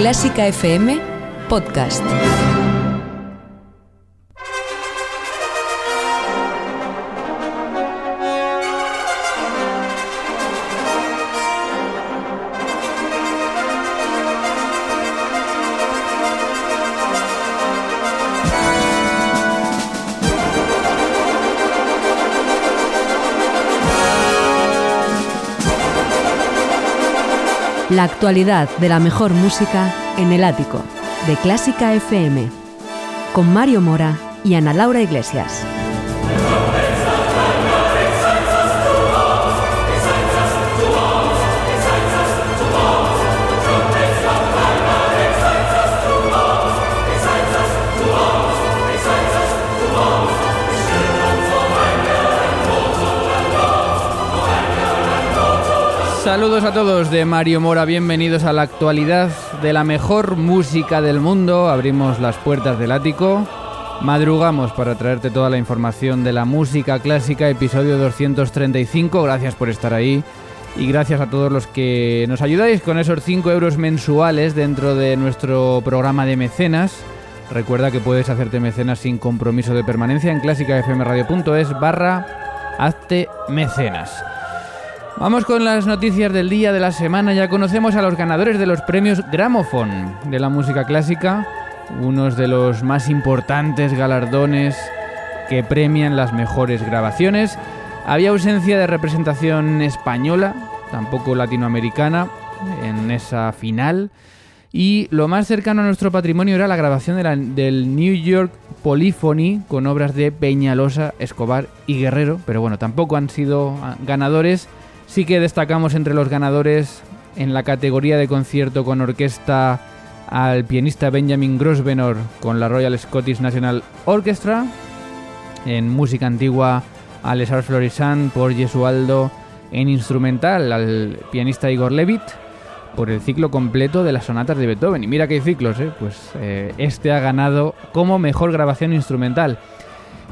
Clásica FM Podcast. La actualidad de la mejor música en el ático de Clásica FM con Mario Mora y Ana Laura Iglesias. Saludos a todos de Mario Mora, bienvenidos a la actualidad de la mejor música del mundo. Abrimos las puertas del ático, madrugamos para traerte toda la información de la música clásica, episodio 235. Gracias por estar ahí y gracias a todos los que nos ayudáis con esos 5 euros mensuales dentro de nuestro programa de mecenas. Recuerda que puedes hacerte mecenas sin compromiso de permanencia en clásicafmradio.es barra hazte mecenas. Vamos con las noticias del día de la semana. Ya conocemos a los ganadores de los premios Gramophone de la música clásica, unos de los más importantes galardones que premian las mejores grabaciones. Había ausencia de representación española, tampoco latinoamericana, en esa final. Y lo más cercano a nuestro patrimonio era la grabación del New York Polyphony con obras de Peñalosa, Escobar y Guerrero, pero bueno, tampoco han sido ganadores Sí que destacamos entre los ganadores en la categoría de concierto con orquesta al pianista Benjamin Grosvenor con la Royal Scottish National Orchestra, en música antigua a Lesar Florisan por Jesualdo, en instrumental al pianista Igor Levit por el ciclo completo de las sonatas de Beethoven. Y mira que hay ciclos, ¿eh? pues eh, este ha ganado como mejor grabación instrumental.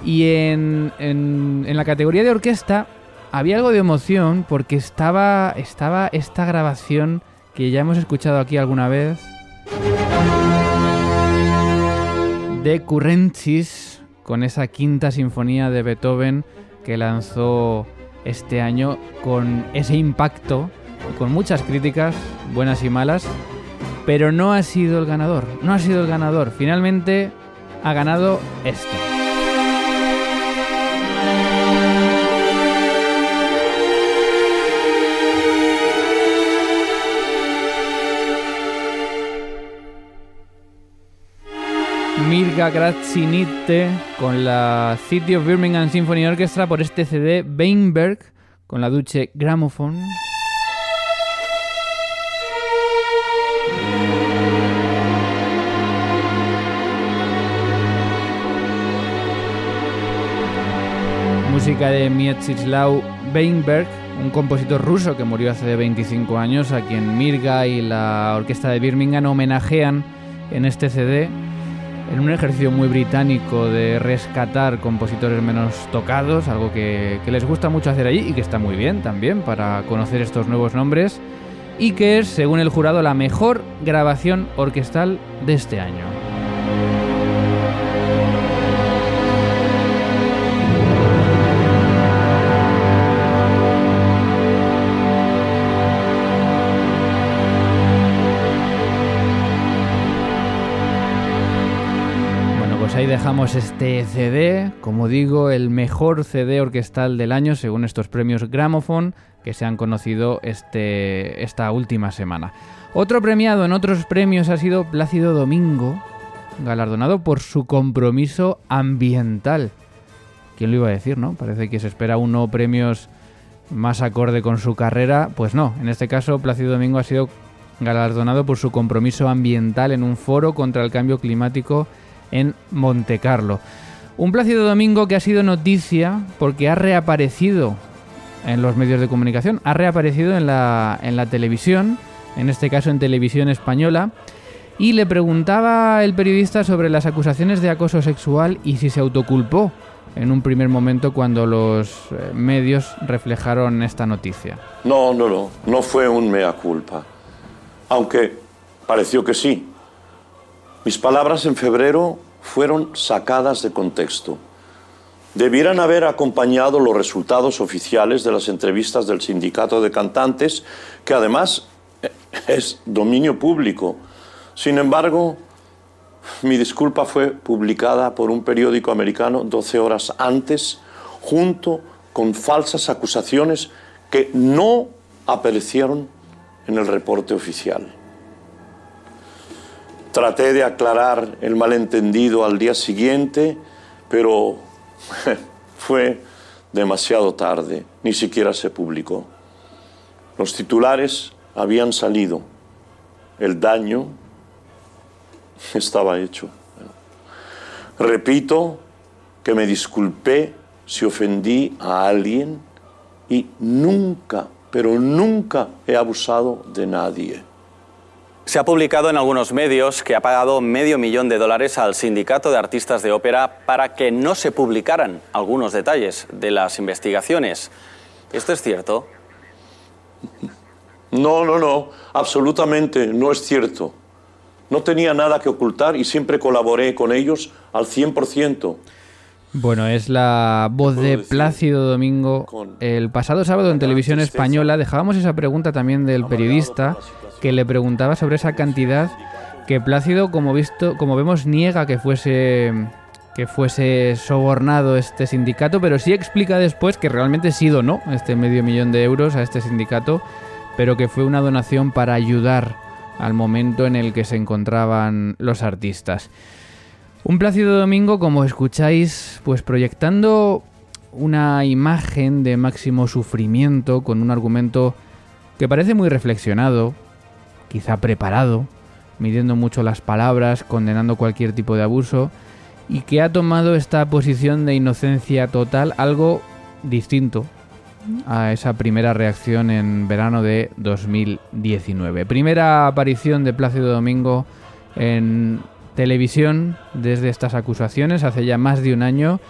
Y en, en la categoría de orquesta había algo de emoción porque estaba, esta grabación que ya hemos escuchado aquí alguna vez de Currentis con esa quinta sinfonía de Beethoven que lanzó este año con ese impacto con muchas críticas, buenas y malas, pero no ha sido el ganador, no ha sido el ganador, finalmente ha ganado este. Mirga Grazzinite con la City of Birmingham Symphony Orchestra por este CD Weinberg con la Duche Gramophone. Música de Mieczysław Weinberg, un compositor ruso que murió hace 25 años, a quien Mirga y la Orquesta de Birmingham homenajean en este CD en un ejercicio muy británico de rescatar compositores menos tocados, algo que, les gusta mucho hacer allí y que está muy bien también para conocer estos nuevos nombres, y que es, según el jurado, la mejor grabación orquestal de este año. Dejamos este CD, como digo, el mejor CD orquestal del año según estos premios Gramophone que se han conocido este, esta última semana. Otro premiado en otros premios ha sido Plácido Domingo, galardonado por su compromiso ambiental. ¿Quién lo iba a decir, no? Parece que se espera uno premios más acorde con su carrera. Pues no, en este caso Plácido Domingo ha sido galardonado por su compromiso ambiental en un foro contra el cambio climático en Montecarlo. Un Plácido Domingo que ha sido noticia porque ha reaparecido en los medios de comunicación, ha reaparecido en la, en la televisión, en este caso en televisión española, y le preguntaba el periodista sobre las acusaciones de acoso sexual y si se autoculpó en un primer momento cuando los eh, medios reflejaron esta noticia. No, no, no, no fue un mea culpa, aunque pareció que sí. Mis palabras en febrero fueron sacadas de contexto. Debieran haber acompañado los resultados oficiales de las entrevistas del sindicato de cantantes, que además eh, es dominio público. Sin embargo, mi disculpa fue publicada por un periódico americano 12 horas antes, junto con falsas acusaciones que no aparecieron en el reporte oficial. Traté de aclarar el malentendido al día siguiente, pero fue demasiado tarde, ni siquiera se publicó. Los titulares habían salido, el daño estaba hecho. Repito que me disculpé si ofendí a alguien y nunca, pero nunca he abusado de nadie. Se ha publicado en algunos medios que ha pagado medio millón de dólares al sindicato de artistas de ópera para que no se publicaran algunos detalles de las investigaciones. ¿Esto es cierto? No, no, no, absolutamente no es cierto. No tenía nada que ocultar y siempre colaboré con ellos al 100%. Bueno, es la voz de Plácido Domingo. El pasado sábado en televisión española dejábamos esa pregunta también del periodista que le preguntaba sobre esa cantidad que Plácido, como visto, como vemos, niega que fuese que fuese sobornado este sindicato, pero sí explica después que realmente sí donó este medio millón de euros a este sindicato, pero que fue una donación para ayudar al momento en el que se encontraban los artistas. Un Plácido Domingo, como escucháis, pues proyectando una imagen de máximo sufrimiento con un argumento que parece muy reflexionado, quizá preparado, midiendo mucho las palabras, condenando cualquier tipo de abuso, y que ha tomado esta posición de inocencia total, algo distinto a esa primera reacción en verano de 2019. Primera aparición de Plácido Domingo en televisión desde estas acusaciones hace ya más de un año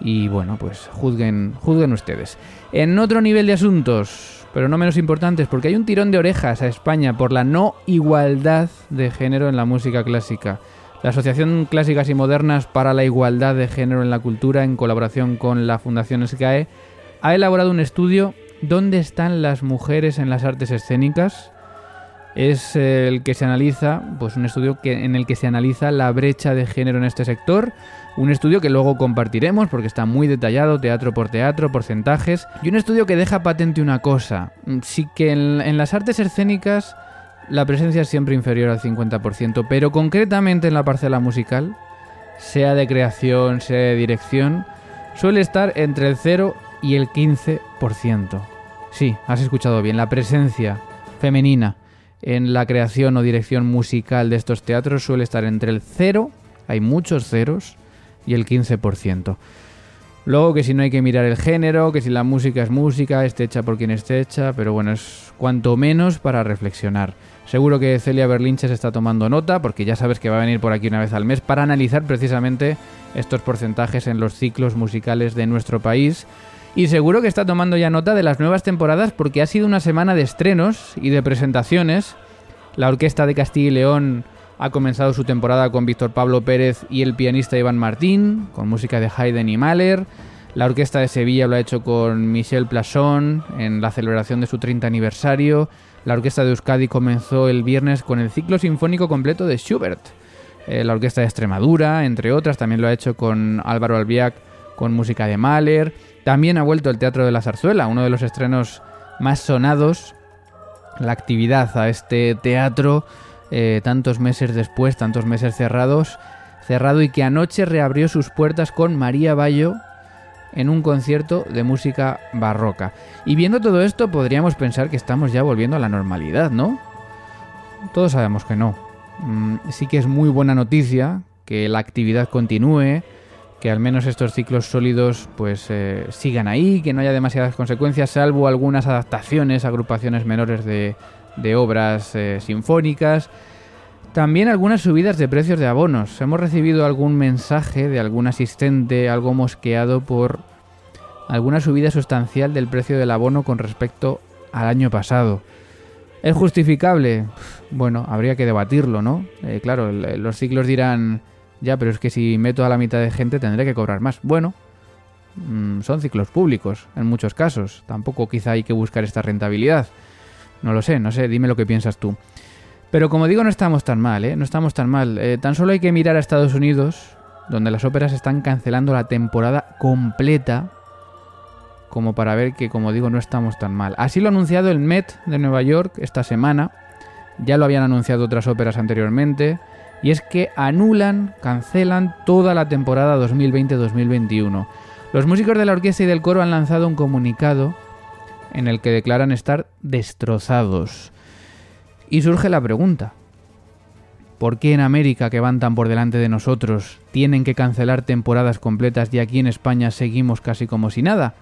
y bueno, pues juzguen, juzguen ustedes. En otro nivel de asuntos, pero no menos importantes, porque hay un tirón de orejas a España por la no igualdad de género en la música clásica. La Asociación Clásicas y Modernas para la Igualdad de Género en la Cultura, en colaboración con la Fundación SCAE, ha elaborado un estudio ¿Dónde están las mujeres en las artes escénicas? Es el que se analiza, pues un estudio que, en el que se analiza la brecha de género en este sector un estudio que luego compartiremos porque está muy detallado, teatro por teatro, porcentajes. Y un estudio que deja patente una cosa. Sí que en, las artes escénicas la presencia es siempre inferior al 50%, pero concretamente en la parcela musical, sea de creación, sea de dirección, suele estar entre el 0 y el 15%. Sí, has escuchado bien, la presencia femenina en la creación o dirección musical de estos teatros suele estar entre el 0, hay muchos ceros, y el 15%. Luego que si no hay que mirar el género, que si la música es música, esté hecha por quien esté hecha, pero bueno, es cuanto menos para reflexionar. Seguro que Celia Berlinche se está tomando nota, porque ya sabes que va a venir por aquí una vez al mes para analizar precisamente estos porcentajes en los ciclos musicales de nuestro país. Y seguro que está tomando ya nota de las nuevas temporadas porque ha sido una semana de estrenos y de presentaciones. La Orquesta de Castilla y León ha comenzado su temporada con Víctor Pablo Pérez y el pianista Iván Martín, con música de Haydn y Mahler. La Orquesta de Sevilla lo ha hecho con Michel Plasson en la celebración de su 30 aniversario. La Orquesta de Euskadi comenzó el viernes con el ciclo sinfónico completo de Schubert. Eh, la Orquesta de Extremadura, entre otras, también lo ha hecho con Álvaro Albiac con música de Mahler. También ha vuelto el Teatro de la Zarzuela, uno de los estrenos más sonados. La actividad a este teatro eh, tantos meses después, tantos meses cerrados, cerrado y que anoche reabrió sus puertas con María Bayo en un concierto de música barroca. Y viendo todo esto podríamos pensar que estamos ya volviendo a la normalidad, ¿no? todos sabemos que no. Mm, sí que es muy buena noticia que la actividad continúe, que al menos estos ciclos sólidos pues eh, sigan ahí, que no haya demasiadas consecuencias, salvo algunas adaptaciones, agrupaciones menores de, obras eh, sinfónicas. También algunas subidas de precios de abonos. Hemos recibido algún mensaje de algún asistente algo mosqueado por alguna subida sustancial del precio del abono con respecto al año pasado. ¿Es justificable? Bueno, habría que debatirlo, ¿no? Eh, claro, los ciclos dirán, ya, pero es que si meto a la mitad de gente tendré que cobrar más. Bueno, mm, son ciclos públicos en muchos casos. Tampoco quizá hay que buscar esta rentabilidad. No lo sé, no sé, dime lo que piensas tú. Pero como digo, no estamos tan mal, ¿eh? No estamos tan mal. Eh, tan solo hay que mirar a Estados Unidos, donde las óperas están cancelando la temporada completa, como para ver que, como digo, no estamos tan mal. Así lo ha anunciado el Met de Nueva York esta semana. Ya lo habían anunciado otras óperas anteriormente. Y es que anulan, cancelan toda la temporada 2020-2021. Los músicos de la orquesta y del coro han lanzado un comunicado en el que declaran estar destrozados. Y surge la pregunta, ¿por qué en América, que van tan por delante de nosotros, tienen que cancelar temporadas completas y aquí en España seguimos casi como si nada?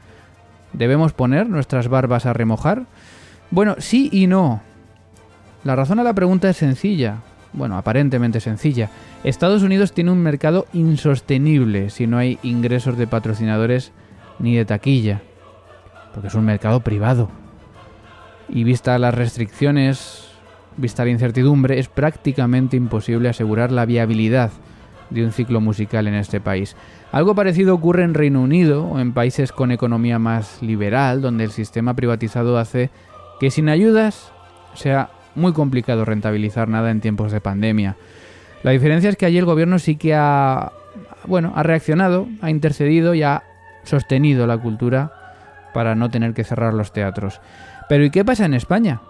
¿Debemos poner nuestras barbas a remojar? Bueno, sí y no. La razón a la pregunta es sencilla, bueno, aparentemente sencilla. Estados Unidos tiene un mercado insostenible si no hay ingresos de patrocinadores ni de taquilla, porque es un mercado privado. Y vista las restricciones vista la incertidumbre, es prácticamente imposible asegurar la viabilidad de un ciclo musical en este país. Algo parecido ocurre en Reino Unido o en países con economía más liberal, donde el sistema privatizado hace que sin ayudas sea muy complicado rentabilizar nada en tiempos de pandemia. La diferencia es que allí el gobierno sí que ha bueno, ha reaccionado, ha intercedido y ha sostenido la cultura para no tener que cerrar los teatros. Pero ¿y qué pasa en España?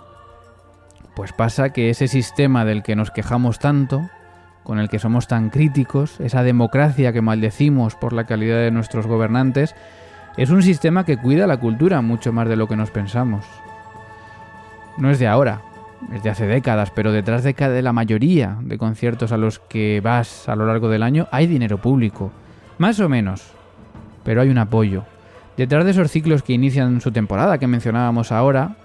Pues pasa que ese sistema del que nos quejamos tanto, con el que somos tan críticos, esa democracia que maldecimos por la calidad de nuestros gobernantes, es un sistema que cuida la cultura mucho más de lo que nos pensamos. No es de ahora, es de hace décadas, pero detrás de, de la mayoría de conciertos a los que vas a lo largo del año hay dinero público. Más o menos, pero hay un apoyo. Detrás de esos ciclos que inician su temporada, que mencionábamos ahora,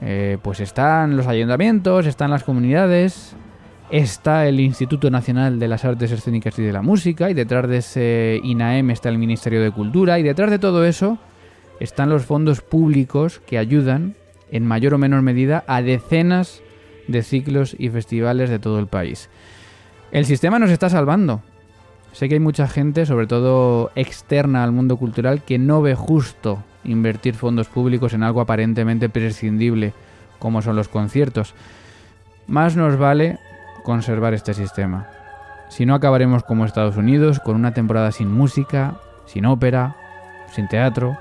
eh, pues están los ayuntamientos, están las comunidades, está el Instituto Nacional de las Artes Escénicas y de la Música, y detrás de ese INAEM está el Ministerio de Cultura, y detrás de todo eso están los fondos públicos que ayudan, en mayor o menor medida, a decenas de ciclos y festivales de todo el país. El sistema nos está salvando. Sé que hay mucha gente, sobre todo externa al mundo cultural, que no ve justo invertir fondos públicos en algo aparentemente prescindible como son los conciertos. Más nos vale conservar este sistema. Si no acabaremos como Estados Unidos, con una temporada sin música, sin ópera, sin teatro.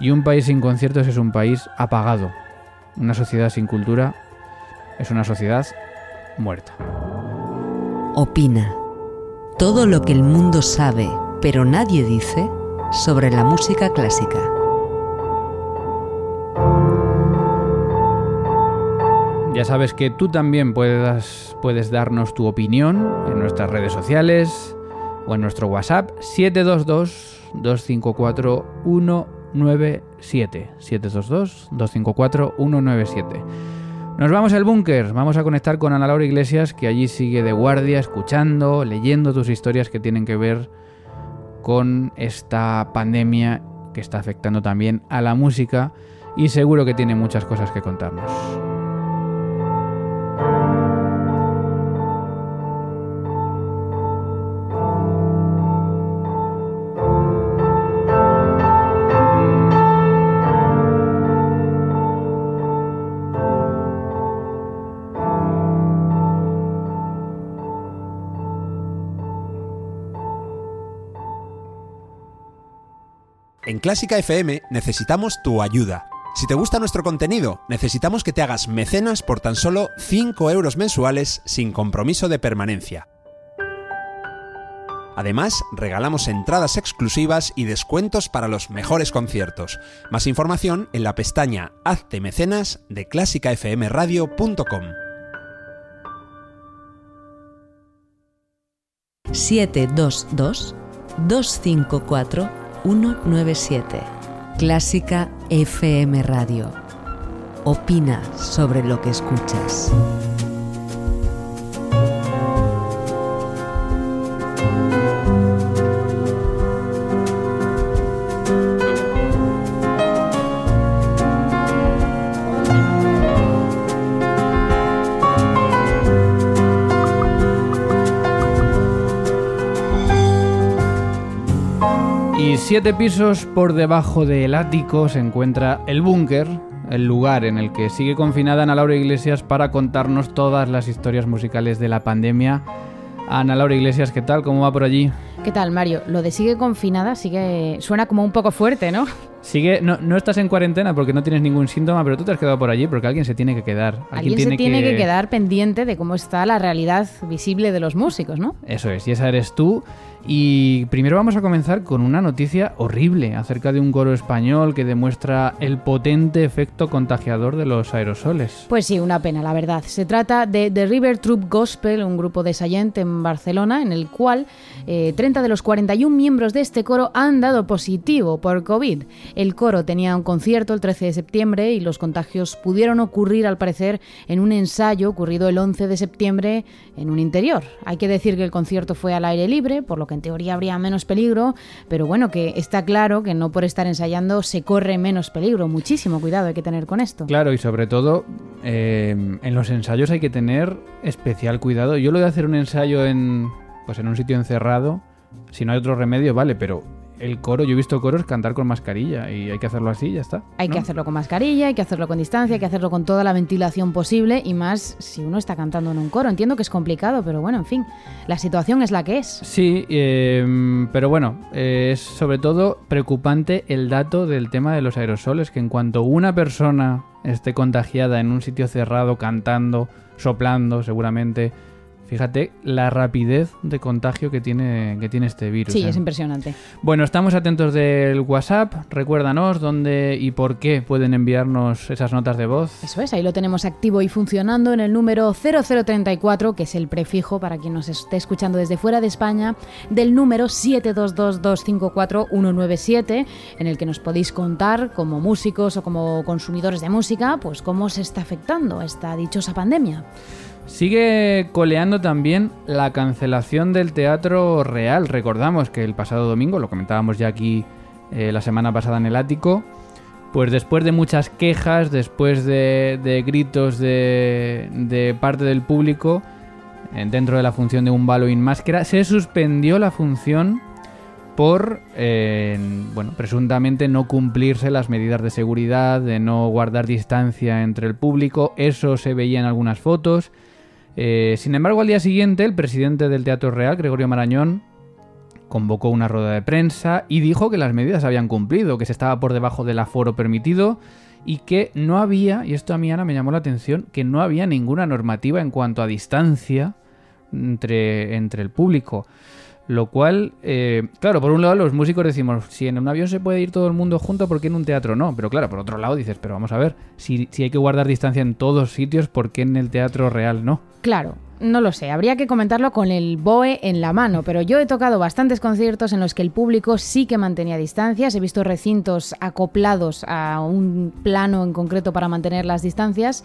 Y un país sin conciertos es un país apagado. Una sociedad sin cultura es una sociedad muerta. Opina. Todo lo que el mundo sabe, pero nadie dice, sobre la música clásica. Ya sabes que tú también puedes, puedes darnos tu opinión en nuestras redes sociales o en nuestro WhatsApp 722-254-197. 722-254-197. Nos vamos al búnker, vamos a conectar con Ana Laura Iglesias, que allí sigue de guardia, escuchando, leyendo tus historias que tienen que ver con esta pandemia que está afectando también a la música y seguro que tiene muchas cosas que contarnos. Clásica FM necesitamos tu ayuda. Si te gusta nuestro contenido, necesitamos que te hagas mecenas por tan solo 5 euros mensuales sin compromiso de permanencia. Además, regalamos entradas exclusivas y descuentos para los mejores conciertos. Más información en la pestaña Hazte Mecenas de clásicafmradio.com. 722 254 197. Clásica FM Radio. Opina sobre lo que escuchas. Siete pisos por debajo del ático se encuentra el búnker, el lugar en el que sigue confinada Ana Laura Iglesias para contarnos todas las historias musicales de la pandemia. Ana Laura Iglesias, ¿qué tal? ¿Cómo va por allí? ¿Qué tal, Mario? Lo de sigue confinada sigue suena como un poco fuerte, ¿no? Sigue, no, no estás en cuarentena porque no tienes ningún síntoma, pero tú te has quedado por allí porque alguien se tiene que quedar. Alguien, se tiene que... quedar pendiente de cómo está la realidad visible de los músicos, ¿no? Eso es, y esa eres tú. Y primero vamos a comenzar con una noticia horrible acerca de un coro español que demuestra el potente efecto contagiador de los aerosoles. Pues sí, una pena, la verdad. Se trata de The River Troop Gospel, un grupo de Sayent en Barcelona, en el cual eh, 30 de los 41 miembros de este coro han dado positivo por COVID. El coro tenía un concierto el 13 de septiembre y los contagios pudieron ocurrir, al parecer, en un ensayo ocurrido el 11 de septiembre en un interior. Hay que decir que el concierto fue al aire libre, por lo que en teoría habría menos peligro, pero bueno, que está claro que no por estar ensayando se corre menos peligro. Muchísimo cuidado hay que tener con esto. Claro, y sobre todo eh, en los ensayos hay que tener especial cuidado. Yo lo de hacer un ensayo en, pues en un sitio encerrado, si no hay otro remedio, vale, pero el coro, yo he visto coros cantar con mascarilla y hay que hacerlo así, ya está. Hay ¿no? que hacerlo con mascarilla, hay que hacerlo con distancia, hay que hacerlo con toda la ventilación posible y más si uno está cantando en un coro. Entiendo que es complicado, pero bueno, en fin, la situación es la que es. Sí, eh, pero bueno, eh, es sobre todo preocupante el dato del tema de los aerosoles, que en cuanto una persona esté contagiada en un sitio cerrado, cantando, soplando seguramente, fíjate la rapidez de contagio que tiene, que tiene este virus. Sí, ¿eh? es impresionante. Bueno, estamos atentos del WhatsApp. Recuérdanos dónde y por qué pueden enviarnos esas notas de voz. Eso es, ahí lo tenemos activo y funcionando en el número 0034, que es el prefijo para quien nos esté escuchando desde fuera de España, del número 722254197, en el que nos podéis contar como músicos o como consumidores de música, pues cómo se está afectando esta dichosa pandemia. Sigue coleando también la cancelación del Teatro Real. Recordamos que el pasado domingo, lo comentábamos ya aquí eh, la semana pasada en el ático, pues después de muchas quejas, después de, de gritos de, de, parte del público, eh, dentro de la función de un Halloween máscara, se suspendió la función por, eh, bueno, presuntamente no cumplirse las medidas de seguridad, de no guardar distancia entre el público. Eso se veía en algunas fotos. Eh, sin embargo, al día siguiente, el presidente del Teatro Real, Gregorio Marañón, convocó una rueda de prensa y dijo que las medidas habían cumplido, que se estaba por debajo del aforo permitido y que no había, y esto a mí Ana me llamó la atención, que no había ninguna normativa en cuanto a distancia entre, entre el público. Lo cual, eh, claro, por un lado los músicos decimos, si en un avión se puede ir todo el mundo junto, ¿por qué en un teatro no? Pero claro, por otro lado dices, pero vamos a ver, si, si hay que guardar distancia en todos sitios, ¿por qué en el teatro real no? Claro, no lo sé, habría que comentarlo con el BOE en la mano, pero yo he tocado bastantes conciertos en los que el público sí que mantenía distancias, he visto recintos acoplados a un plano en concreto para mantener las distancias.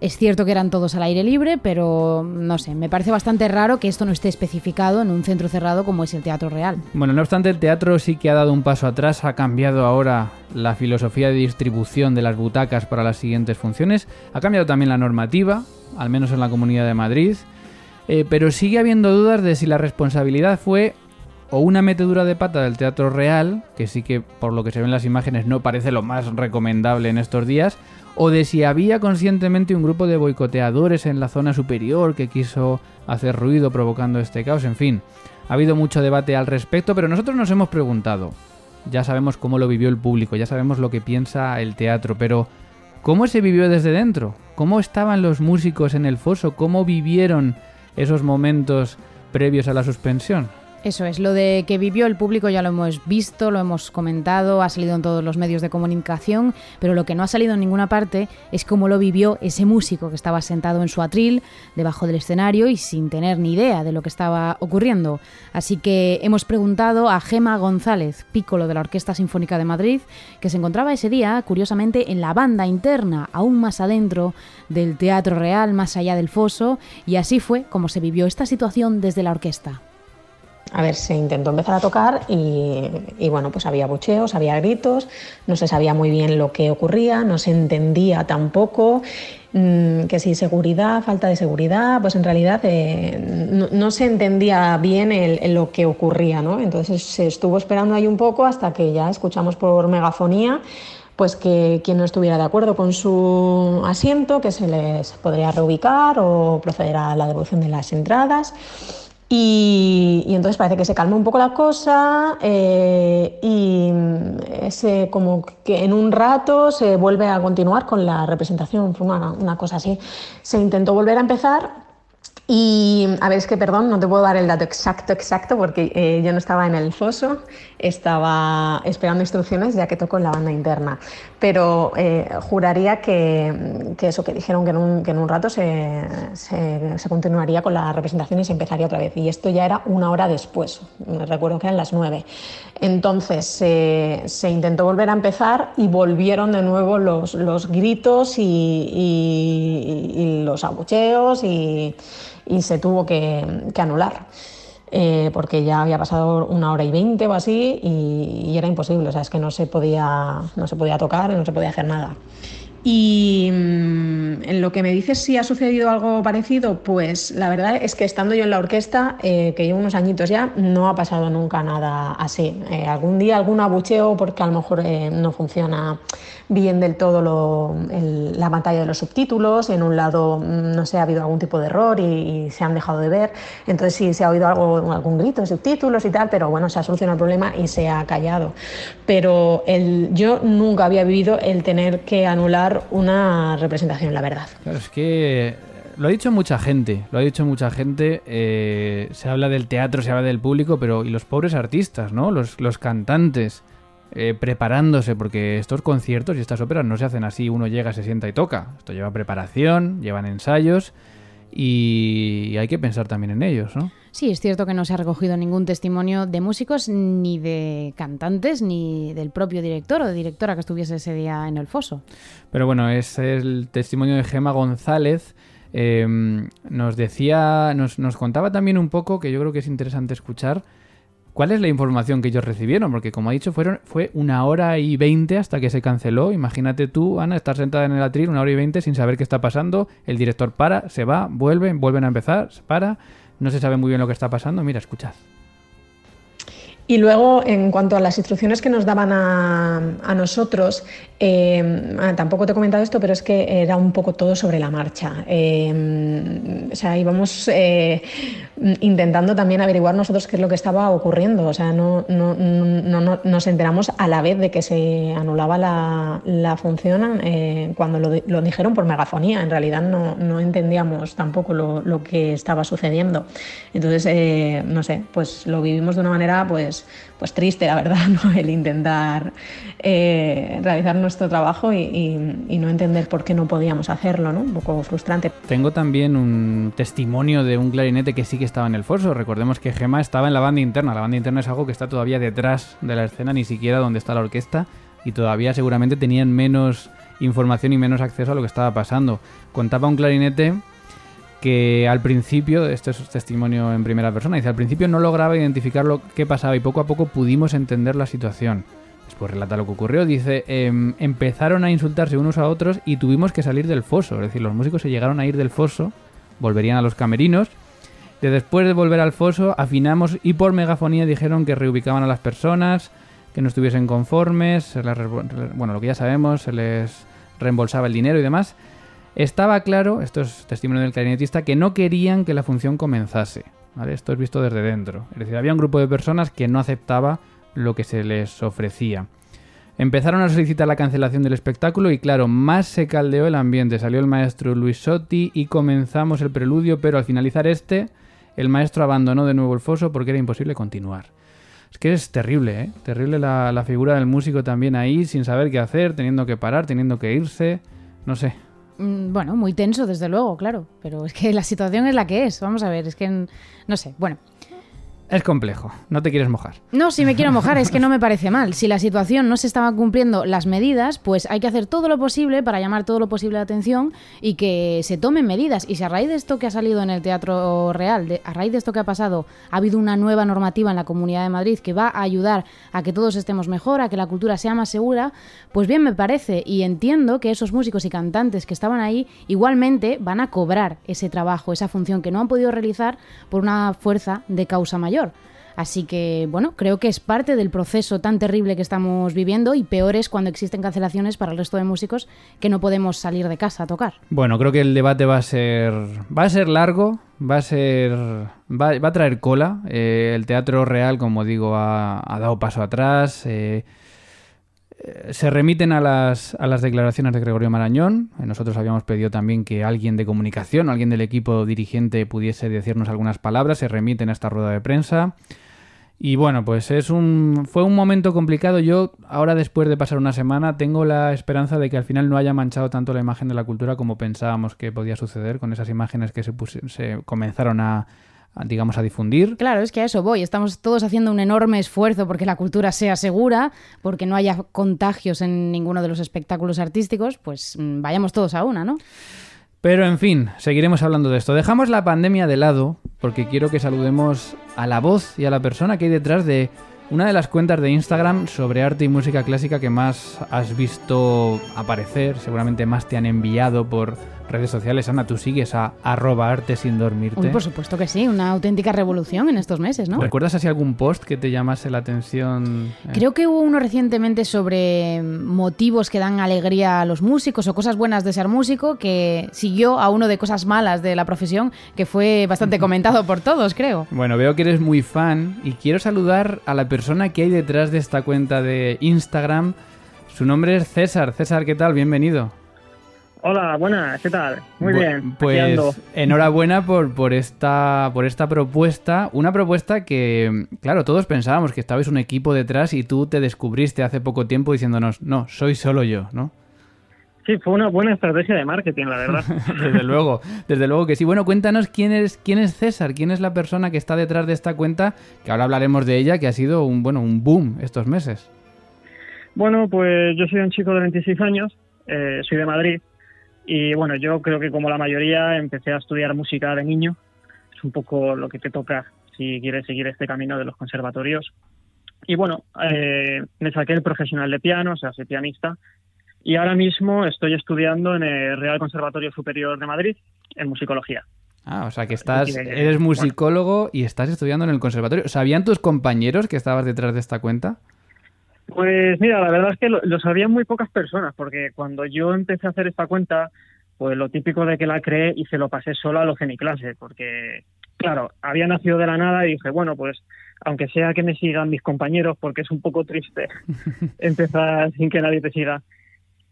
Es cierto que eran todos al aire libre, pero no sé, me parece bastante raro que esto no esté especificado en un centro cerrado como es el Teatro Real. Bueno, no obstante, el teatro sí que ha dado un paso atrás, ha cambiado ahora la filosofía de distribución de las butacas para las siguientes funciones, ha cambiado también la normativa, al menos en la Comunidad de Madrid, eh, pero sigue habiendo dudas de si la responsabilidad fue o una metedura de pata del Teatro Real, que sí que por lo que se ve en las imágenes no parece lo más recomendable en estos días, o de si había conscientemente un grupo de boicoteadores en la zona superior que quiso hacer ruido provocando este caos, en fin. Ha habido mucho debate al respecto, pero nosotros nos hemos preguntado, ya sabemos cómo lo vivió el público, ya sabemos lo que piensa el teatro, pero ¿cómo se vivió desde dentro? ¿Cómo estaban los músicos en el foso? ¿Cómo vivieron esos momentos previos a la suspensión? Eso es, lo de que vivió el público ya lo hemos visto, lo hemos comentado, ha salido en todos los medios de comunicación, pero lo que no ha salido en ninguna parte es cómo lo vivió ese músico que estaba sentado en su atril, debajo del escenario y sin tener ni idea de lo que estaba ocurriendo. Así que hemos preguntado a Gema González, pícolo de la Orquesta Sinfónica de Madrid, que se encontraba ese día, curiosamente, en la banda interna, aún más adentro del Teatro Real, más allá del foso, y así fue como se vivió esta situación desde la orquesta. A ver, se intentó empezar a tocar y, bueno, pues había bucheos, había gritos, no se sabía muy bien lo que ocurría, no se entendía tampoco mm, que si seguridad, falta de seguridad, pues en realidad eh, no, se entendía bien lo que ocurría, ¿no? Entonces se estuvo esperando ahí un poco hasta que ya escuchamos por megafonía pues que quien no estuviera de acuerdo con su asiento, que se les podría reubicar o proceder a la devolución de las entradas. Y, entonces parece que se calma un poco la cosa eh, y ese, como que en un rato se vuelve a continuar con la representación, fue una, una cosa así. Se intentó volver a empezar, y a ver, es que perdón, no te puedo dar el dato exacto, exacto, porque eh, yo no estaba en el foso, estaba esperando instrucciones ya que toco en la banda interna. Pero eh, juraría que, que, eso, que dijeron que en un, que en un rato se, se, continuaría con la representación y se empezaría otra vez. Y esto ya era una hora después, recuerdo que eran las nueve. Entonces se intentó volver a empezar y volvieron de nuevo los, los gritos y, y los abucheos y y se tuvo que, anular. Eh, porque ya había pasado una hora y veinte o así y, y, era imposible, o sea, es que no se podía, no se podía tocar, no se podía hacer nada. Y mm, en lo que me dices si ha sucedido algo parecido, pues la verdad es que estando yo en la orquesta, eh, que llevo unos añitos ya, no ha pasado nunca nada así. Eh, algún día algún abucheo porque a lo mejor eh, no funciona bien del todo lo, la pantalla de los subtítulos, en un lado, mm, no sé, ha habido algún tipo de error y, se han dejado de ver, entonces sí se ha oído algo, algún grito de subtítulos y tal, pero bueno, se ha solucionado el problema y se ha callado. Pero el, yo nunca había vivido el tener que anular una representación, la verdad. Claro, es que lo ha dicho mucha gente, lo ha dicho mucha gente, eh, se habla del teatro, se habla del público, pero y los pobres artistas, ¿no? Los, los cantantes eh, preparándose, porque estos conciertos y estas óperas no se hacen así, uno llega, se sienta y toca. Esto lleva preparación, llevan ensayos y hay que pensar también en ellos, ¿no? Sí, es cierto que no se ha recogido ningún testimonio de músicos, ni de cantantes, ni del propio director o directora que estuviese ese día en el foso. Pero bueno, es el testimonio de Gema González. Em, nos decía, nos, nos contaba también un poco, que yo creo que es interesante escuchar, cuál es la información que ellos recibieron, porque como ha dicho, fueron, fue una hora y veinte hasta que se canceló. Imagínate tú, Ana, estar sentada en el atril una hora y veinte sin saber qué está pasando, el director para, se va, vuelve, vuelven a empezar, se para no se sabe muy bien lo que está pasando. Mira, escuchad. Y luego, en cuanto a las instrucciones que nos daban a, nosotros, eh, tampoco te he comentado esto, pero es que era un poco todo sobre la marcha. Eh, o sea, íbamos eh, intentando también averiguar nosotros qué es lo que estaba ocurriendo. O sea, no, no, no, nos enteramos a la vez de que se anulaba la, la función cuando lo, lo, dijeron por megafonía. En realidad no, entendíamos tampoco lo, lo, que estaba sucediendo. Entonces, no sé, pues lo vivimos de una manera pues pues, triste, la verdad, ¿no? el intentar eh, realizar nuestro trabajo y, no entender por qué no podíamos hacerlo, ¿no? un poco frustrante. Tengo también un testimonio de un clarinete que sí que estaba en el foso. Recordemos que Gema estaba en la banda interna. La banda interna es algo que está todavía detrás de la escena, ni siquiera donde está la orquesta, y todavía seguramente tenían menos información y menos acceso a lo que estaba pasando. Contaba un clarinete que al principio, esto es testimonio en primera persona, dice, al principio no lograba identificar lo que pasaba y poco a poco pudimos entender la situación. Después relata lo que ocurrió, dice, em, empezaron a insultarse unos a otros y tuvimos que salir del foso, es decir, los músicos se llegaron a ir del foso, volverían a los camerinos, de después de volver al foso afinamos y por megafonía dijeron que reubicaban a las personas, que no estuviesen conformes, bueno, lo que ya sabemos, se les reembolsaba el dinero y demás. Estaba claro, esto es testimonio del clarinetista, que no querían que la función comenzase. Esto es visto desde dentro. Es decir, había un grupo de personas que no aceptaba lo que se les ofrecía. Empezaron a solicitar la cancelación del espectáculo y claro, más se caldeó el ambiente. Salió el maestro Luis Sotti y comenzamos el preludio, pero al finalizar este, el maestro abandonó de nuevo el foso porque era imposible continuar. Es que es terrible, ¿eh? Terrible la, figura del músico también ahí, sin saber qué hacer, teniendo que parar, teniendo que irse. No sé, Bueno, muy tenso, desde luego, claro. Pero es que la situación es la que es. Vamos a ver, es que no sé. Bueno, es complejo, no te quieres mojar. no, si me quiero mojar, es que no me parece mal. Si la situación no se estaban cumpliendo las medidas, pues hay que hacer todo lo posible para llamar todo lo posible la atención y que se tomen medidas. Y si a raíz de esto que ha salido en el Teatro Real, a raíz de esto que ha pasado, ha habido una nueva normativa en la Comunidad de Madrid que va a ayudar a que todos estemos mejor, a que la cultura sea más segura, pues bien me parece y entiendo que esos músicos y cantantes que estaban ahí igualmente van a cobrar ese trabajo, esa función que no han podido realizar por una fuerza de causa mayor. Así que, bueno, creo que es parte del proceso tan terrible que estamos viviendo y peor es cuando existen cancelaciones para el resto de músicos que no podemos salir de casa a tocar. Bueno, creo que el debate va a ser va a ser largo, va a ser va, a traer cola. Eh, el Teatro Real, como digo, ha, dado paso atrás. eh, se remiten a las, a las declaraciones de Gregorio Marañón. Eh, Nosotros habíamos pedido también que alguien de comunicación, alguien del equipo dirigente pudiese decirnos algunas palabras. Se remiten a esta rueda de prensa. Y bueno, pues es un fue un momento complicado. Yo ahora después de pasar una semana tengo la esperanza de que al final no haya manchado tanto la imagen de la cultura como pensábamos que podía suceder con esas imágenes que se, se comenzaron a, digamos a difundir. Claro, es que a eso voy. Estamos todos haciendo un enorme esfuerzo porque la cultura sea segura, porque no haya contagios en ninguno de los espectáculos artísticos, pues mm, vayamos todos a una, ¿no? Pero en fin, seguiremos hablando de esto. Dejamos la pandemia de lado porque quiero que saludemos a la voz y a la persona que hay detrás de una de las cuentas de Instagram sobre arte y música clásica que más has visto aparecer, seguramente más te han enviado por redes sociales. Ana, tú sigues a arroba arte sin dormirte. Uy, por supuesto que sí, una auténtica revolución en estos meses, ¿no? ¿Recuerdas así algún post que te llamase la atención? Eh, Creo que hubo uno recientemente sobre motivos que dan alegría a los músicos o cosas buenas de ser músico que siguió a uno de cosas malas de la profesión que fue bastante comentado por todos, creo. Bueno, veo que eres muy fan y quiero saludar a la persona que hay detrás de esta cuenta de Instagram. Su nombre es César. César, ¿qué tal? Bienvenido. Hola, buenas, ¿qué tal? Muy Bu- bien. Pues enhorabuena por, por, esta, por esta propuesta. Una propuesta que, claro, todos pensábamos que estabais un equipo detrás y tú te descubriste hace poco tiempo diciéndonos, no, soy solo yo, ¿no? Sí, fue una buena estrategia de marketing, la verdad. Desde luego, desde luego que sí. Bueno, cuéntanos quién es, quién es César, quién es la persona que está detrás de esta cuenta, que ahora hablaremos de ella, que ha sido un, bueno, un boom estos meses. bueno, pues yo soy un chico de 26 años, eh, soy de Madrid y bueno, yo creo que como la mayoría empecé a estudiar música de niño. Es un poco lo que te toca si quieres seguir este camino de los conservatorios. Y bueno, eh, me saqué el profesional de piano, o sea, soy pianista. Y ahora mismo estoy estudiando en el Real Conservatorio Superior de Madrid en musicología. Ah, o sea que estás, eres musicólogo y estás estudiando en el conservatorio. ¿Sabían tus compañeros que estabas detrás de esta cuenta? Pues mira, la verdad es que lo, lo sabían muy pocas personas, porque cuando yo empecé a hacer esta cuenta, pues lo típico de que la creé y se lo pasé solo a los de mi clase, porque, claro, había nacido de la nada y dije, bueno, pues aunque sea que me sigan mis compañeros, porque es un poco triste empezar sin que nadie te siga.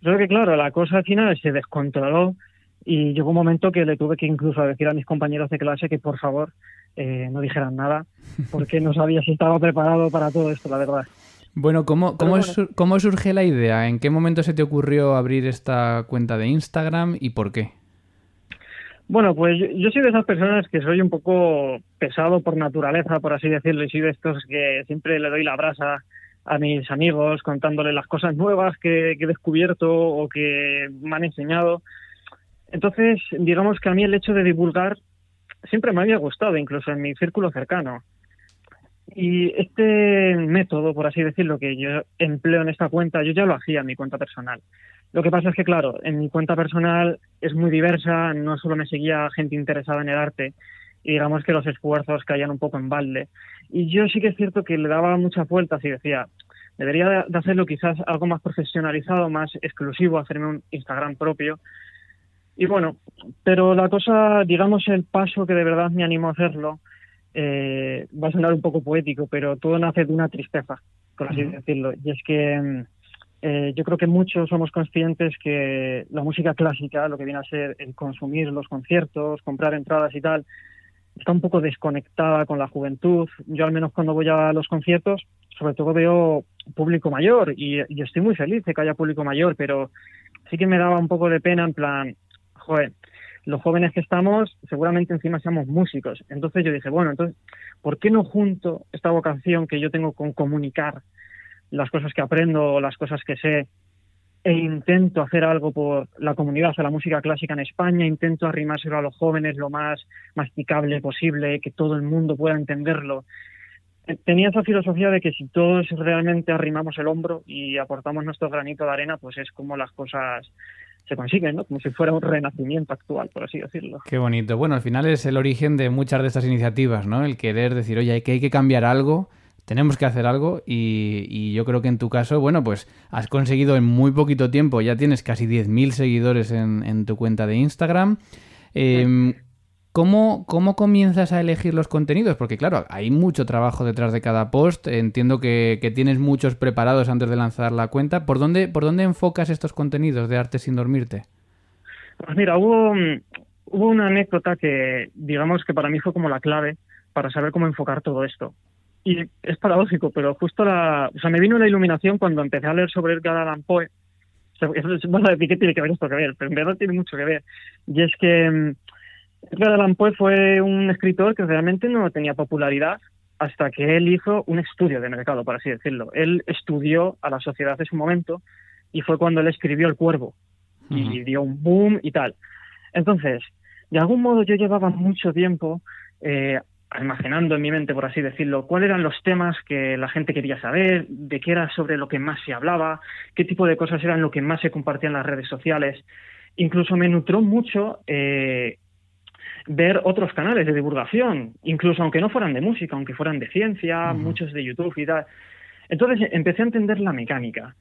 Solo que, claro, la cosa al final se descontroló y llegó un momento que le tuve que incluso decir a mis compañeros de clase que, por favor, eh, no dijeran nada, porque no sabía si estaba preparado para todo esto, la verdad. Bueno, ¿cómo, cómo, bueno. sur- ¿cómo surge la idea? ¿En qué momento se te ocurrió abrir esta cuenta de Instagram y por qué? Bueno, pues yo, yo soy de esas personas que soy un poco pesado por naturaleza, por así decirlo, y soy de estos que siempre le doy la brasa a mis amigos contándoles las cosas nuevas que, que he descubierto o que me han enseñado. Entonces, digamos que a mí el hecho de divulgar siempre me había gustado, incluso en mi círculo cercano. Y este método, por así decirlo, que yo empleo en esta cuenta, yo ya lo hacía en mi cuenta personal. Lo que pasa es que, claro, en mi cuenta personal es muy diversa, no solo me seguía gente interesada en el arte, y digamos que los esfuerzos caían un poco en balde. Y yo sí que es cierto que le daba muchas vueltas y decía, debería de- hacerlo quizás algo más profesionalizado, más exclusivo, hacerme un Instagram propio. Y bueno, pero la cosa, digamos, el paso que de verdad me animó a hacerlo, eh, va a sonar un poco poético, pero todo nace de una tristeza, por así decirlo. Y es que mm, eh, yo creo que muchos somos conscientes que la música clásica, lo que viene a ser el consumir los conciertos, comprar entradas y tal, está un poco desconectada con la juventud. Yo al menos cuando voy a los conciertos, sobre todo veo público mayor y, y estoy muy feliz de que haya público mayor, pero sí que me daba un poco de pena en plan, joder, los jóvenes que estamos seguramente encima seamos músicos. Entonces yo dije, bueno, entonces, ¿por qué no junto esta vocación que yo tengo con comunicar las cosas que aprendo, las cosas que sé, e intento hacer algo por la comunidad de la música clásica en España, intento arrimárselo a los jóvenes lo más masticable posible, que todo el mundo pueda entenderlo. Eh, tenía esa filosofía de que si todos realmente arrimamos el hombro y aportamos nuestro granito de arena, pues es como las cosas se consiguen, ¿no? Como si fuera un renacimiento actual, por así decirlo. Qué bonito. Bueno, al final es el origen de muchas de estas iniciativas, ¿no? El querer decir, oye, que hay que cambiar algo, tenemos que hacer algo y, yo creo que en tu caso, bueno, pues has conseguido en muy poquito tiempo, ya tienes casi 10.000 seguidores en, en, tu cuenta de Instagram. Eh, ¿Cómo, ¿Cómo comienzas a elegir los contenidos? Porque claro, hay mucho trabajo detrás de cada post. Entiendo que, tienes muchos preparados antes de lanzar la cuenta. ¿Por dónde, ¿Por dónde enfocas estos contenidos de arte sin dormirte? Pues mira, hubo, hubo una anécdota que digamos que para mí fue como la clave para saber cómo enfocar todo esto. Y es paradójico, pero justo la... O sea, me vino la iluminación cuando empecé a leer sobre Edgar Allan Poe. O sea, ¿qué tiene que ver esto que ver? Pero en verdad tiene mucho que ver. Y es que mm, Edgar Allan Poe fue un escritor que realmente no tenía popularidad hasta que él hizo un estudio de mercado, por así decirlo. Él estudió a la sociedad de su momento y fue cuando él escribió El Cuervo y dio un boom y tal. Entonces, de algún modo yo llevaba mucho tiempo eh, almacenando en mi mente, por así decirlo, cuáles eran los temas que la gente quería saber, de qué era sobre lo que más se hablaba, qué tipo de cosas eran lo que más se compartía en las redes sociales. Incluso me nutró mucho eh, ver otros canales de divulgación, incluso aunque no fueran de música, aunque fueran de ciencia, muchos de YouTube y tal. Entonces empecé a entender la mecánica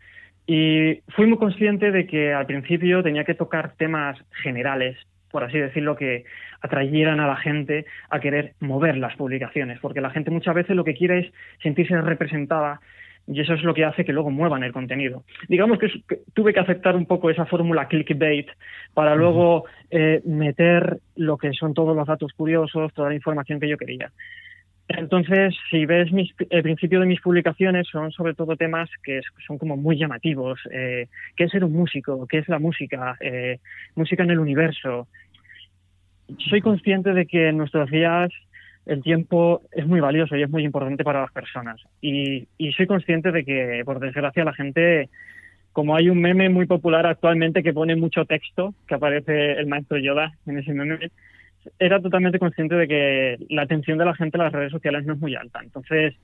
y fui muy consciente de que al principio tenía que tocar temas generales, por así decirlo, que atrayeran a la gente a querer mover las publicaciones, porque la gente muchas veces lo que quiere es sentirse representada y eso es lo que hace que luego muevan el contenido. Digamos que, tuve que aceptar un poco esa fórmula clickbait para luego eh, meter lo que son todos los datos curiosos, toda la información que yo quería. Entonces, si ves el principio de mis publicaciones, son sobre todo temas que son como muy llamativos. Eh, ¿Qué es ser un músico? ¿Qué es la música? Eh, música en el universo. Soy consciente de que en nuestros días el tiempo es muy valioso y es muy importante para las personas. Y, soy consciente de que, por desgracia, la gente, como hay un meme muy popular actualmente que pone mucho texto, que aparece el maestro Yoda en ese meme, era totalmente consciente de que la atención de la gente en las redes sociales no es muy alta. Entonces,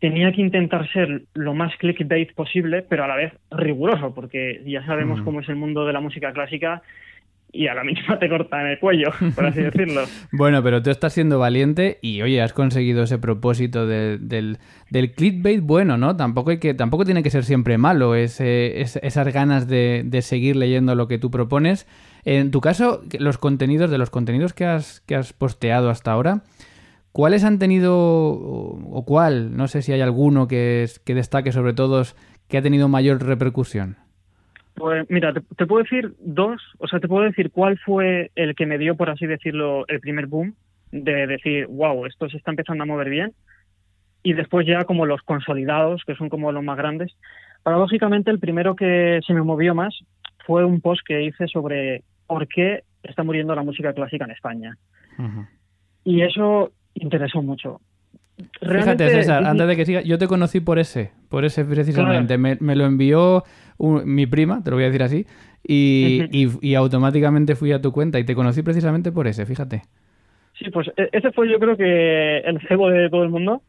tenía que intentar ser lo más clickbait posible, pero a la vez riguroso, porque ya sabemos cómo es el mundo de la música clásica y a la misma te cortan el cuello, por así decirlo. bueno, pero tú estás siendo valiente y oye, has conseguido ese propósito del, del clickbait bueno, ¿no? Tampoco hay que, tampoco tiene que ser siempre malo ese, esas ganas de, de, seguir leyendo lo que tú propones. En tu caso, los contenidos, de los contenidos que has, que has posteado hasta ahora, ¿cuáles han tenido, o, cuál, no sé si hay alguno que, que destaque sobre todos, que ha tenido mayor repercusión? Pues mira, te, puedo decir dos, o sea, te puedo decir cuál fue el que me dio, por así decirlo, el primer boom de decir, wow, esto se está empezando a mover bien, y después ya como los consolidados, que son como los más grandes. Paradójicamente, el primero que se me movió más fue un post que hice sobre por qué está muriendo la música clásica en España. Y eso interesó mucho. Fíjate, César, antes de que siga, yo te conocí por ese, por ese precisamente. Me, lo envió mi prima, te lo voy a decir así, y, automáticamente fui a tu cuenta y te conocí precisamente por ese, fíjate. Sí, pues e, ese fue yo creo que el cebo de todo el mundo.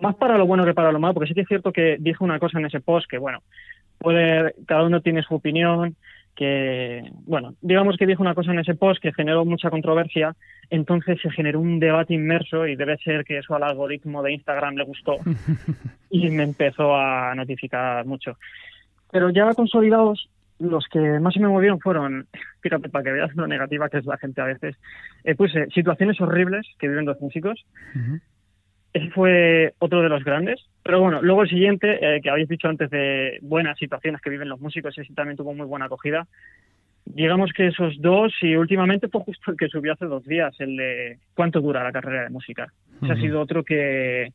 Más para lo bueno que para lo malo, porque sí que es cierto que dijo una cosa en ese post que, bueno, puede, cada uno tiene su opinión, que, bueno, digamos que dijo una cosa en ese post que generó mucha controversia, entonces se generó un debate inmerso y debe ser que eso al algoritmo de Instagram le gustó y me empezó a notificar mucho. Pero ya consolidados, los que más se me movieron fueron, fíjate, para que veas lo negativa que es la gente a veces, eh, pues situaciones horribles que viven los músicos. Ese fue otro de los grandes. Pero bueno, luego el siguiente, eh, que habéis dicho antes de buenas situaciones que viven los músicos, ese también tuvo muy buena acogida. digamos que esos dos y últimamente fue justo el que subió hace dos días, el de cuánto dura la carrera de música. Ese ha sido otro que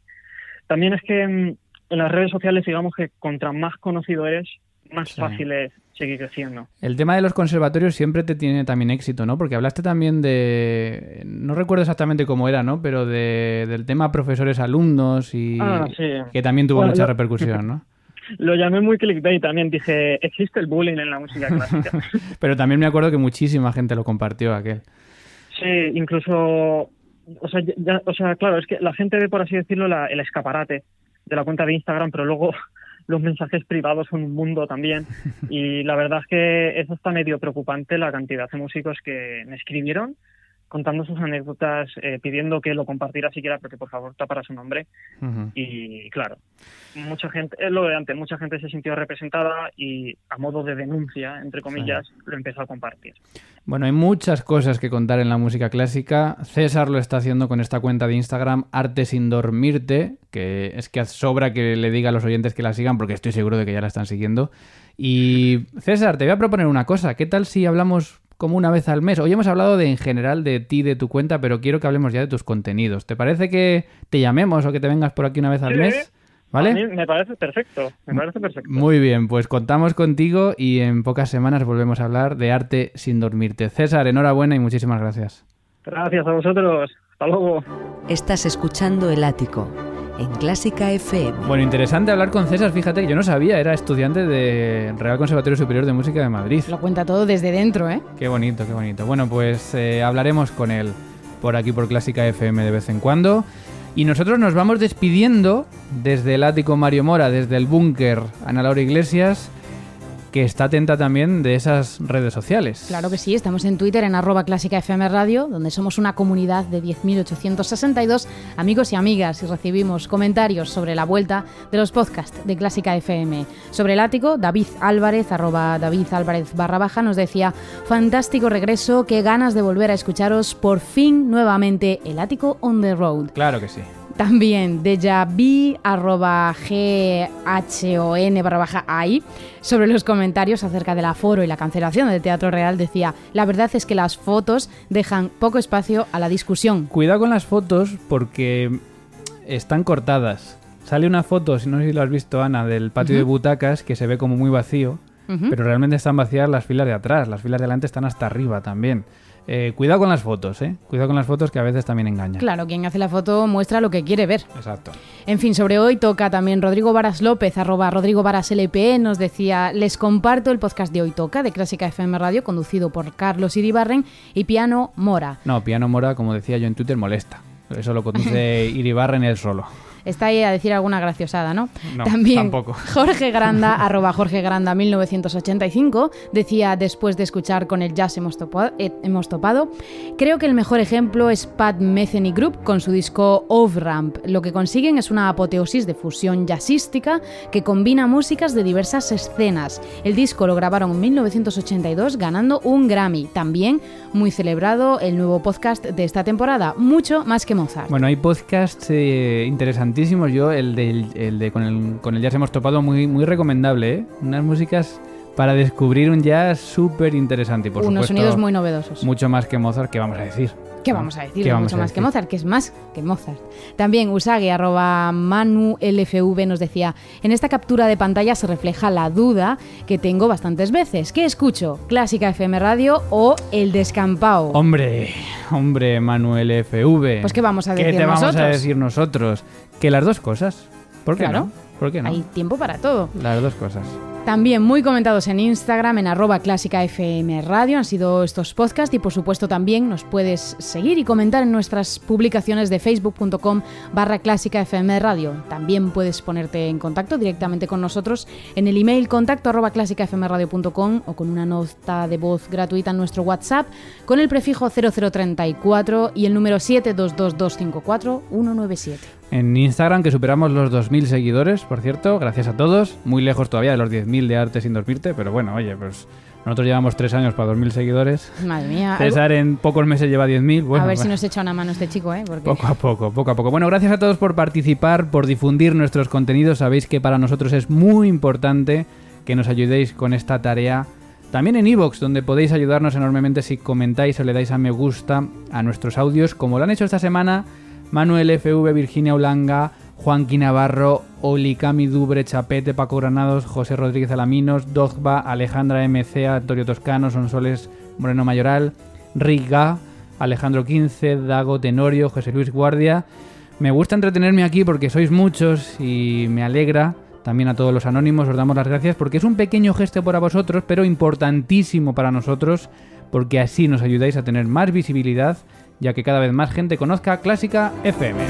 también es que mm, en las redes sociales digamos que contra más conocido eres, más Sí. fácil es seguir creciendo. El tema de los conservatorios siempre te tiene también éxito, ¿no? Porque hablaste también de... No recuerdo exactamente cómo era, ¿no? Pero de, del tema profesores-alumnos y... Ah, sí. Que también tuvo Bueno, mucha lo- repercusión, ¿no? Lo llamé muy clickbait también, dije, existe el bullying en la música clásica. Pero también me acuerdo que muchísima gente lo compartió aquel. Sí, incluso, o sea, ya- o sea, claro, es que la gente ve, por así decirlo, la- el escaparate de la cuenta de Instagram, pero luego los mensajes privados son un mundo también. Y la verdad es que es hasta medio preocupante la cantidad de músicos que me escribieron contando sus anécdotas, eh, pidiendo que lo compartiera siquiera, porque por favor tapara su nombre. Y claro, mucha gente, es lo de antes, mucha gente se sintió representada y a modo de denuncia, entre comillas, lo empezó a compartir. Bueno, hay muchas cosas que contar en la música clásica. César lo está haciendo con esta cuenta de Instagram, Arte sin dormirte, que es que sobra que le diga a los oyentes que la sigan porque estoy seguro de que ya la están siguiendo. Y César, te voy a proponer una cosa. ¿Qué tal si hablamos como una vez al mes? Hoy hemos hablado de en general de ti, de tu cuenta, pero quiero que hablemos ya de tus contenidos. ¿Te parece que te llamemos o que te vengas por aquí una vez al Sí, mes? A mí ¿Vale? me parece perfecto, me parece perfecto. Muy bien, pues contamos contigo y en pocas semanas volvemos a hablar de arte sin dormirte. César, enhorabuena y muchísimas gracias. Gracias a vosotros. Hasta luego. Estás escuchando El Ático en Clásica FM. Bueno, interesante hablar con César, fíjate que yo no sabía, era estudiante de Real Conservatorio Superior de Música de Madrid. Lo cuenta todo desde dentro, ¿eh? Qué bonito, qué bonito. Bueno, pues eh, hablaremos con él por aquí por Clásica FM de vez en cuando. Y nosotros nos vamos despidiendo desde el ático Mario Mora, desde el búnker Ana Laura Iglesias, que está atenta también de esas redes sociales. Claro que sí, estamos en Twitter en arroba clásica FM Radio, donde somos una comunidad de 10.862 amigos y amigas y recibimos comentarios sobre la vuelta de los podcasts de Clásica FM. Sobre el ático, David Álvarez, arroba David Álvarez barra baja, nos decía, fantástico regreso, qué ganas de volver a escucharos por fin nuevamente el ático on the road. Claro que sí. También Dejavi, arroba G-H-O-N barra baja ahí, sobre los comentarios acerca del aforo y la cancelación del Teatro Real, decía, la verdad es que las fotos dejan poco espacio a la discusión. Cuidado con las fotos porque están cortadas. Sale una foto, si no sé si lo has visto, Ana, del patio de butacas que se ve como muy vacío, pero realmente están vacías las filas de atrás, las filas de delante están hasta arriba también. Eh, cuidado con las fotos, ¿eh? Cuidado con las fotos que a veces también engañan. Claro, quien hace la foto muestra lo que quiere ver. Exacto. En fin, sobre hoy toca también Rodrigo Varas López, arroba Rodrigo Varas LP, nos decía, les comparto el podcast de Hoy Toca, de Clásica FM Radio, conducido por Carlos Iribarren y Piano Mora. No, Piano Mora, como decía yo en Twitter, molesta. Eso lo conduce Iribarren él solo. Está ahí a decir alguna graciosada, ¿no? No, También tampoco. Jorge Granda, arroba Jorge Granda 1985, decía después de escuchar con el jazz hemos topado, eh, hemos topado, creo que el mejor ejemplo es Pat Metheny Group con su disco Off-Ramp. Lo que consiguen es una apoteosis de fusión jazzística que combina músicas de diversas escenas. El disco lo grabaron en 1982 ganando un Grammy. También muy celebrado el nuevo podcast de esta temporada, mucho más que Mozart. Bueno, hay podcasts eh, Yo, el de, el de con, el, con el jazz hemos topado, muy, muy recomendable, ¿eh? Unas músicas para descubrir un jazz súper interesante. Unos supuesto, sonidos muy novedosos. Mucho más que Mozart, ¿qué vamos a decir? ¿Qué vamos a decir? ¿Qué vamos Mucho a más que? Mozart, que es más que Mozart. También Usagi, arroba Manu LFV, nos decía, en esta captura de pantalla se refleja la duda que tengo bastantes veces. ¿Qué escucho? ¿Clásica FM Radio o El Descampao? Hombre, hombre, Manuel FV. Pues, ¿qué vamos a ¿Qué decir te vamos a decir nosotros? Que las dos cosas. ¿Por qué Claro. no? ¿Por qué no? Hay tiempo para todo. Las dos cosas. También muy comentados en Instagram, en arroba clásica FM Radio, han sido estos podcasts y por supuesto también nos puedes seguir y comentar en nuestras publicaciones de facebook.com barra clásica FM Radio. También puedes ponerte en contacto directamente con nosotros en el email contacto arroba clásicafmradio.com o con una nota de voz gratuita en nuestro WhatsApp con el prefijo 0034 y el número 722254197. En Instagram, que superamos los 2.000 seguidores, por cierto, gracias a todos. Muy lejos todavía de los 10.000 de Arte sin dormirte, pero bueno, oye, pues nosotros llevamos tres años para 2.000 seguidores. Madre mía. César en pocos meses lleva 10.000. Bueno, a ver si nos echa una mano este chico, ¿eh? Porque... Poco a poco, poco a poco. Bueno, gracias a todos por participar, por difundir nuestros contenidos. Sabéis que para nosotros es muy importante que nos ayudéis con esta tarea También en iVoox, donde podéis ayudarnos enormemente si comentáis o le dais a me gusta a nuestros audios, como lo han hecho esta semana Manuel FV, Virginia Ulanga, Juanqui Navarro, Olicami Dubre, Chapete, Paco Granados, José Rodríguez Alaminos, Dogba, Alejandra MC, Antonio Toscano, Sonsoles Moreno Mayoral, Riga, Alejandro Quince, Dago Tenorio, José Luis Guardia. Me gusta entretenerme aquí porque sois muchos y me alegra también a todos los anónimos os damos las gracias porque es un pequeño gesto para vosotros, pero importantísimo para nosotros, porque así nos ayudáis a tener más visibilidad, ya que cada vez más gente conozca Clásica FM.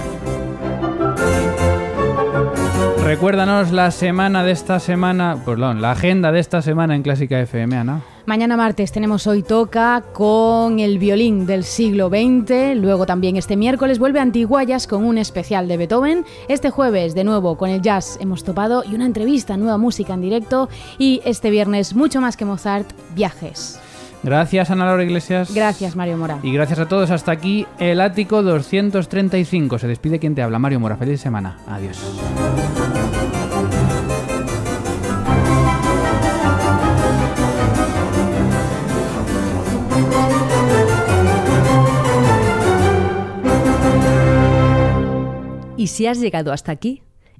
Recuérdanos la semana de esta semana, perdón, la agenda de esta semana en Clásica FM, Ana. Mañana martes tenemos Hoy Toca con el violín del siglo XX. Luego también este miércoles vuelve Antiguayas con un especial de Beethoven. Este jueves de nuevo con el jazz hemos topado y una entrevista, nueva música en directo. Y este viernes mucho más que Mozart, viajes. Gracias Ana Laura Iglesias. Gracias Mario Mora. Y gracias a todos. Hasta aquí el ático 235. Se despide quien te habla, Mario Mora. Feliz semana. Adiós. Y si has llegado hasta aquí,